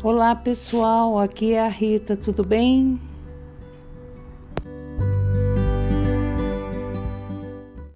Olá pessoal, aqui é a Rita, tudo bem?